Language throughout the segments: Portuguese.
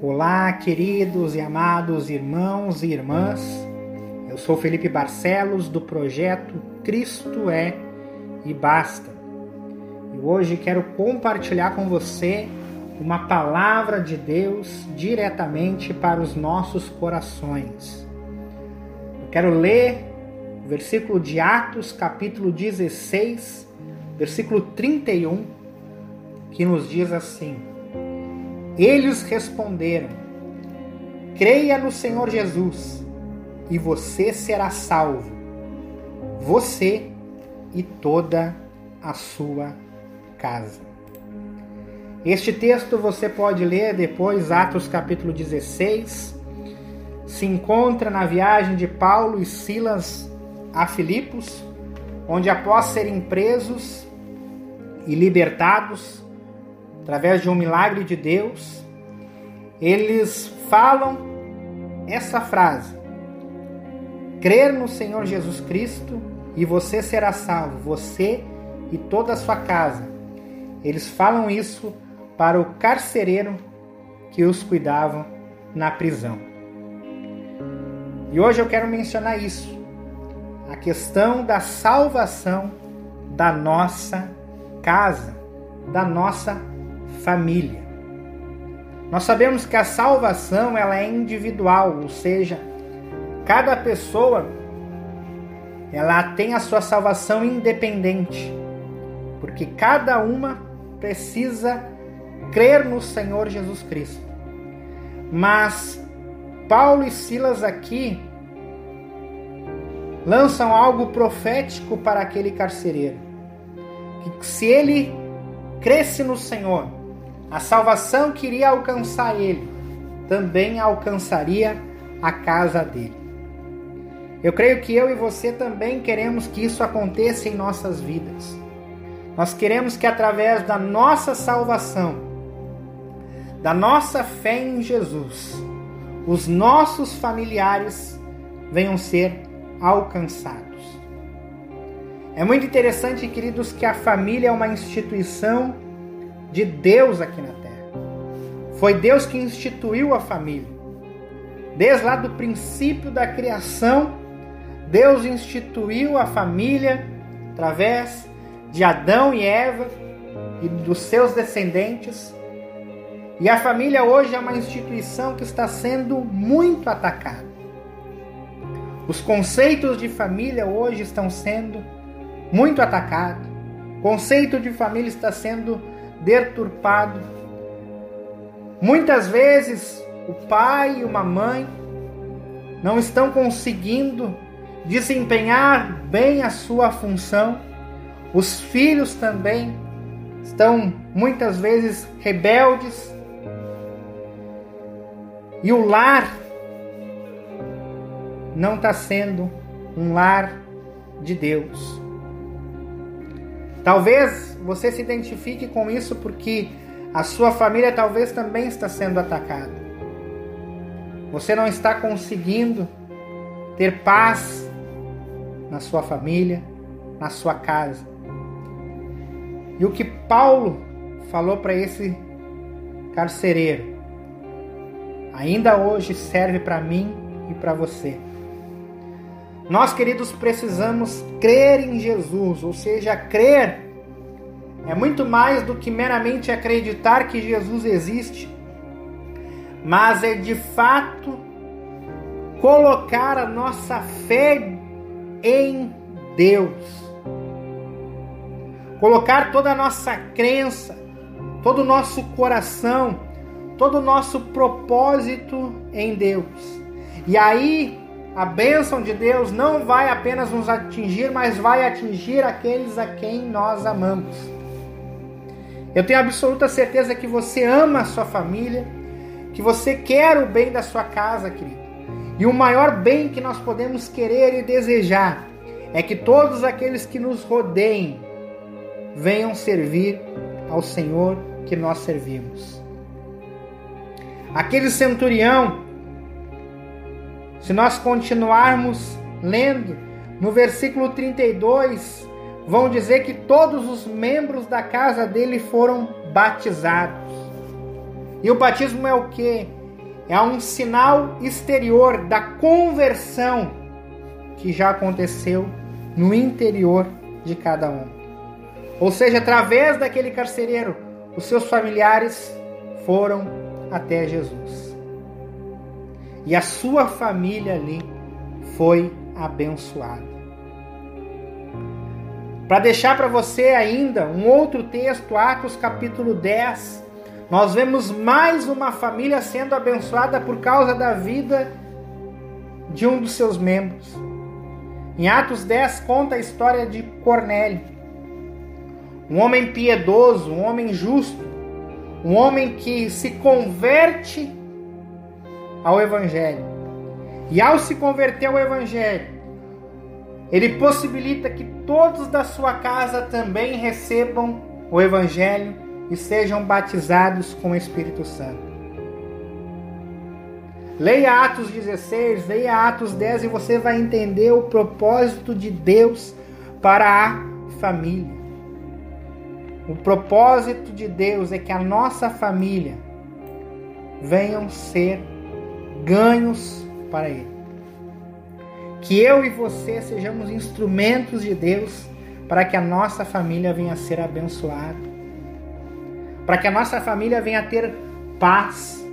Olá, queridos e amados irmãos e irmãs. Eu sou Felipe Barcelos do projeto Cristo é e basta. E hoje quero compartilhar com você uma palavra de Deus diretamente para os nossos corações. Eu quero ler o versículo de Atos, capítulo 16, versículo 31, que nos diz assim: eles responderam: Creia no Senhor Jesus e você será salvo, você e toda a sua casa. Este texto você pode ler depois, Atos capítulo 16. Se encontra na viagem de Paulo e Silas a Filipos, onde após serem presos e libertados, através de um milagre de Deus, eles falam essa frase: crer no Senhor Jesus Cristo e você será salvo, você e toda a sua casa. Eles falam isso para o carcereiro que os cuidava na prisão. E hoje eu quero mencionar isso, a questão da salvação da nossa casa, da nossa família. Nós sabemos que a salvação ela é individual, ou seja, cada pessoa ela tem a sua salvação independente, porque cada uma precisa crer no Senhor Jesus Cristo. Mas Paulo e Silas aqui lançam algo profético para aquele carcereiro. Que se ele cresce no Senhor, a salvação que iria alcançar ele também alcançaria a casa dele. Eu creio que eu e você também queremos que isso aconteça em nossas vidas. Nós queremos que através da nossa salvação, da nossa fé em Jesus, os nossos familiares venham ser alcançados. É muito interessante, queridos, que a família é uma instituição de Deus aqui na terra. Foi Deus que instituiu a família. Desde lá do princípio da criação, Deus instituiu a família através de Adão e Eva e dos seus descendentes. E a família hoje é uma instituição que está sendo muito atacada. Os conceitos de família hoje estão sendo muito atacados. O conceito de família está sendo deturpado. Muitas vezes o pai e uma mãe não estão conseguindo desempenhar bem a sua função. Os filhos também estão muitas vezes rebeldes. E o lar não está sendo um lar de Deus. Talvez você se identifique com isso porque a sua família talvez também está sendo atacada. Você não está conseguindo ter paz na sua família, na sua casa. E o que Paulo falou para esse carcereiro ainda hoje serve para mim e para você. Nós, queridos, precisamos crer em Jesus, ou seja, crer é muito mais do que meramente acreditar que Jesus existe, mas é de fato colocar a nossa fé em Deus. Colocar toda a nossa crença, todo o nosso coração, todo o nosso propósito em Deus. E aí a bênção de Deus não vai apenas nos atingir, mas vai atingir aqueles a quem nós amamos. Eu tenho absoluta certeza que você ama a sua família, que você quer o bem da sua casa, querido. E o maior bem que nós podemos querer e desejar é que todos aqueles que nos rodeiem venham servir ao Senhor que nós servimos. Aquele centurião se nós continuarmos lendo, no versículo 32, vão dizer que todos os membros da casa dele foram batizados. E o batismo é o que? é um sinal exterior da conversão que já aconteceu no interior de cada um. Ou seja, através daquele carcereiro, os seus familiares foram até Jesus. E a sua família ali foi abençoada. Para deixar para você ainda um outro texto, Atos capítulo 10, nós vemos mais uma família sendo abençoada por causa da vida de um dos seus membros. Em Atos 10 conta a história de Cornélio, um homem piedoso, um homem justo, um homem que se converte ao Evangelho. E ao se converter ao Evangelho, ele possibilita que todos da sua casa também recebam o Evangelho e sejam batizados com o Espírito Santo. Leia Atos 16, leia Atos 10 e você vai entender o propósito de Deus para a família. O propósito de Deus é que a nossa família venham ser ganhos para Ele. Que eu e você sejamos instrumentos de Deus para que a nossa família venha a ser abençoada, para que a nossa família venha a ter paz,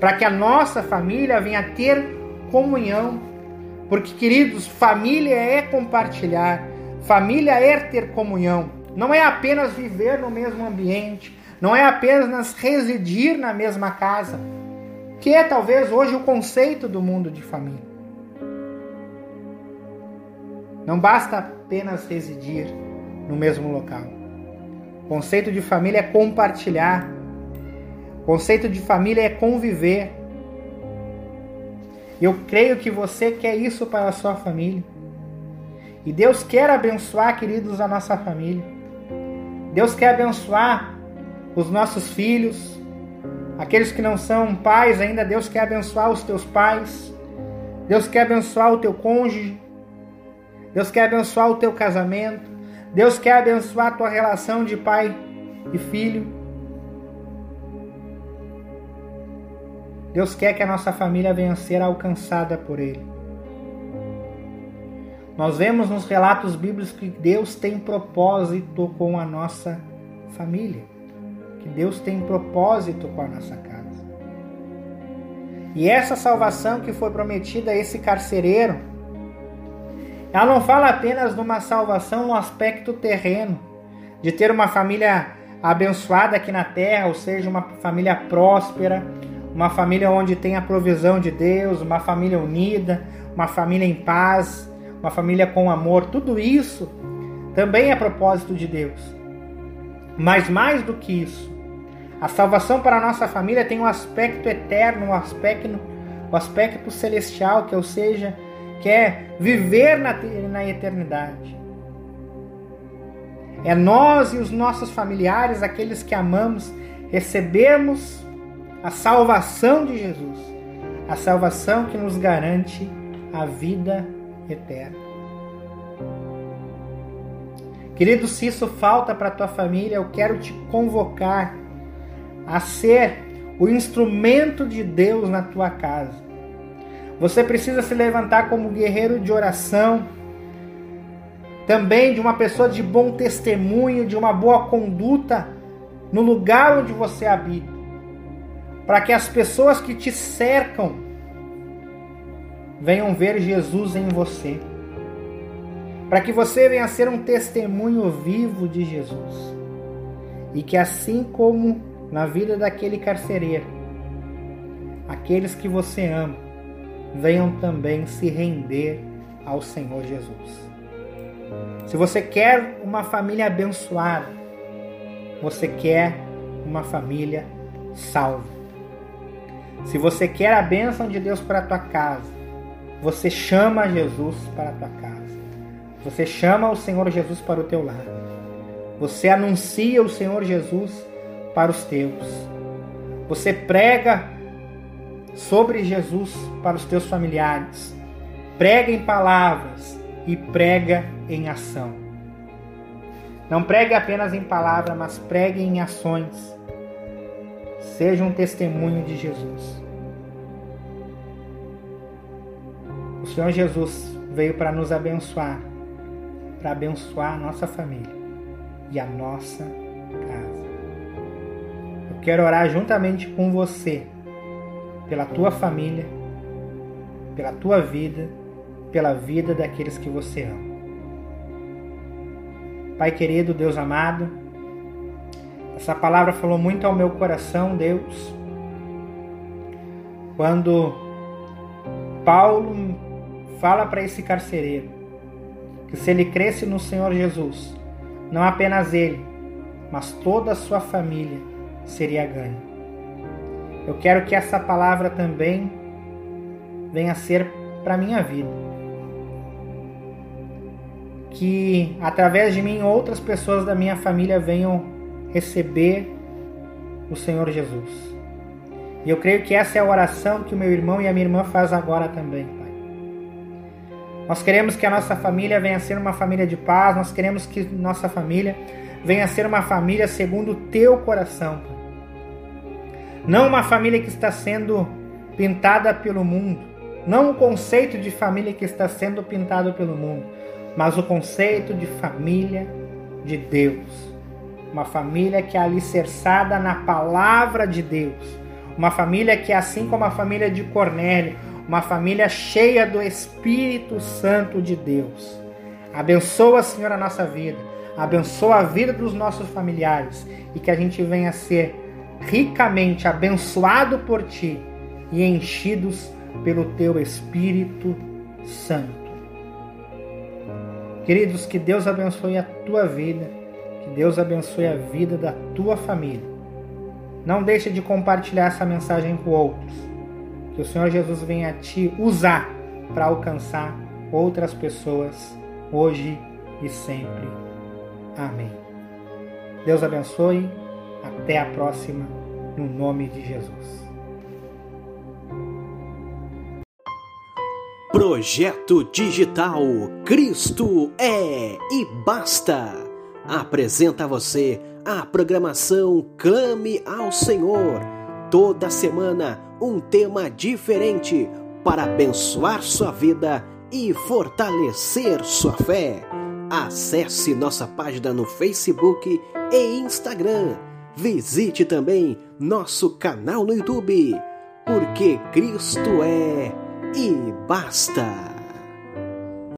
para que a nossa família venha a ter comunhão. Porque, queridos, família é compartilhar, família é ter comunhão, não é apenas viver no mesmo ambiente, não é apenas residir na mesma casa, que é talvez hoje o conceito do mundo de família. Não basta apenas residir no mesmo local. O conceito de família é compartilhar. O conceito de família é conviver. Eu creio que você quer isso para a sua família. E Deus quer abençoar, queridos, a nossa família. Deus quer abençoar os nossos filhos, Aqueles que não são pais ainda, Deus quer abençoar os teus pais. Deus quer abençoar o teu cônjuge. Deus quer abençoar o teu casamento. Deus quer abençoar a tua relação de pai e filho. Deus quer que a nossa família venha a ser alcançada por Ele. Nós vemos nos relatos bíblicos que Deus tem propósito com a nossa família que Deus tem propósito com a nossa casa. E essa salvação que foi prometida a esse carcereiro, ela não fala apenas de uma salvação no aspecto terreno, de ter uma família abençoada aqui na terra, ou seja, uma família próspera, uma família onde tem a provisão de Deus, uma família unida, uma família em paz, uma família com amor, tudo isso também é propósito de Deus. Mas mais do que isso, a salvação para a nossa família tem um aspecto eterno, um aspecto, um aspecto celestial, que ou seja, que é viver na, na eternidade. É nós e os nossos familiares, aqueles que amamos, recebemos a salvação de Jesus, a salvação que nos garante a vida eterna. Querido, se isso falta para tua família, eu quero te convocar a ser o instrumento de Deus na tua casa. Você precisa se levantar como guerreiro de oração, também de uma pessoa de bom testemunho, de uma boa conduta no lugar onde você habita, para que as pessoas que te cercam venham ver Jesus em você, para que você venha ser um testemunho vivo de Jesus, e que assim como na vida daquele carcereiro. Aqueles que você ama venham também se render ao Senhor Jesus. Se você quer uma família abençoada, você quer uma família salva. Se você quer a bênção de Deus para a tua casa, você chama Jesus para a tua casa. Você chama o Senhor Jesus para o teu lar. Você anuncia o Senhor Jesus para os teus. Você prega sobre Jesus para os teus familiares. Prega em palavras e prega em ação. Não pregue apenas em palavra, mas pregue em ações. Seja um testemunho de Jesus. O Senhor Jesus veio para nos abençoar, para abençoar a nossa família e a nossa quero orar juntamente com você pela tua família, pela tua vida, pela vida daqueles que você ama. Pai querido, Deus amado, essa palavra falou muito ao meu coração, Deus, quando Paulo fala para esse carcereiro que se ele cresce no Senhor Jesus, não apenas ele, mas toda a sua família seria ganha. Eu quero que essa palavra também venha a ser para minha vida que através de mim outras pessoas da minha família venham receber o Senhor Jesus. E eu creio que essa é a oração que o meu irmão e a minha irmã faz agora também, Pai. Nós queremos que a nossa família venha a ser uma família de paz, nós queremos que nossa família venha a ser uma família segundo o teu coração, Pai. Não uma família que está sendo pintada pelo mundo, não o conceito de família que está sendo pintado pelo mundo, mas o conceito de família de Deus. Uma família que é alicerçada na palavra de Deus. Uma família que é assim como a família de Cornélio, uma família cheia do Espírito Santo de Deus. Abençoa, Senhor, a nossa vida. Abençoa a vida dos nossos familiares e que a gente venha a ser ricamente abençoado por Ti e enchidos pelo Teu Espírito Santo. Queridos, que Deus abençoe a tua vida, que Deus abençoe a vida da tua família. Não deixe de compartilhar essa mensagem com outros. Que o Senhor Jesus venha te usar para alcançar outras pessoas hoje e sempre. Amém. Deus abençoe. Até a próxima, no nome de Jesus. Projeto Digital Cristo é e basta. Apresenta a você a programação Clame ao Senhor. Toda semana um tema diferente para abençoar sua vida e fortalecer sua fé. Acesse nossa página no Facebook e Instagram. Visite também nosso canal no YouTube, porque Cristo é e basta!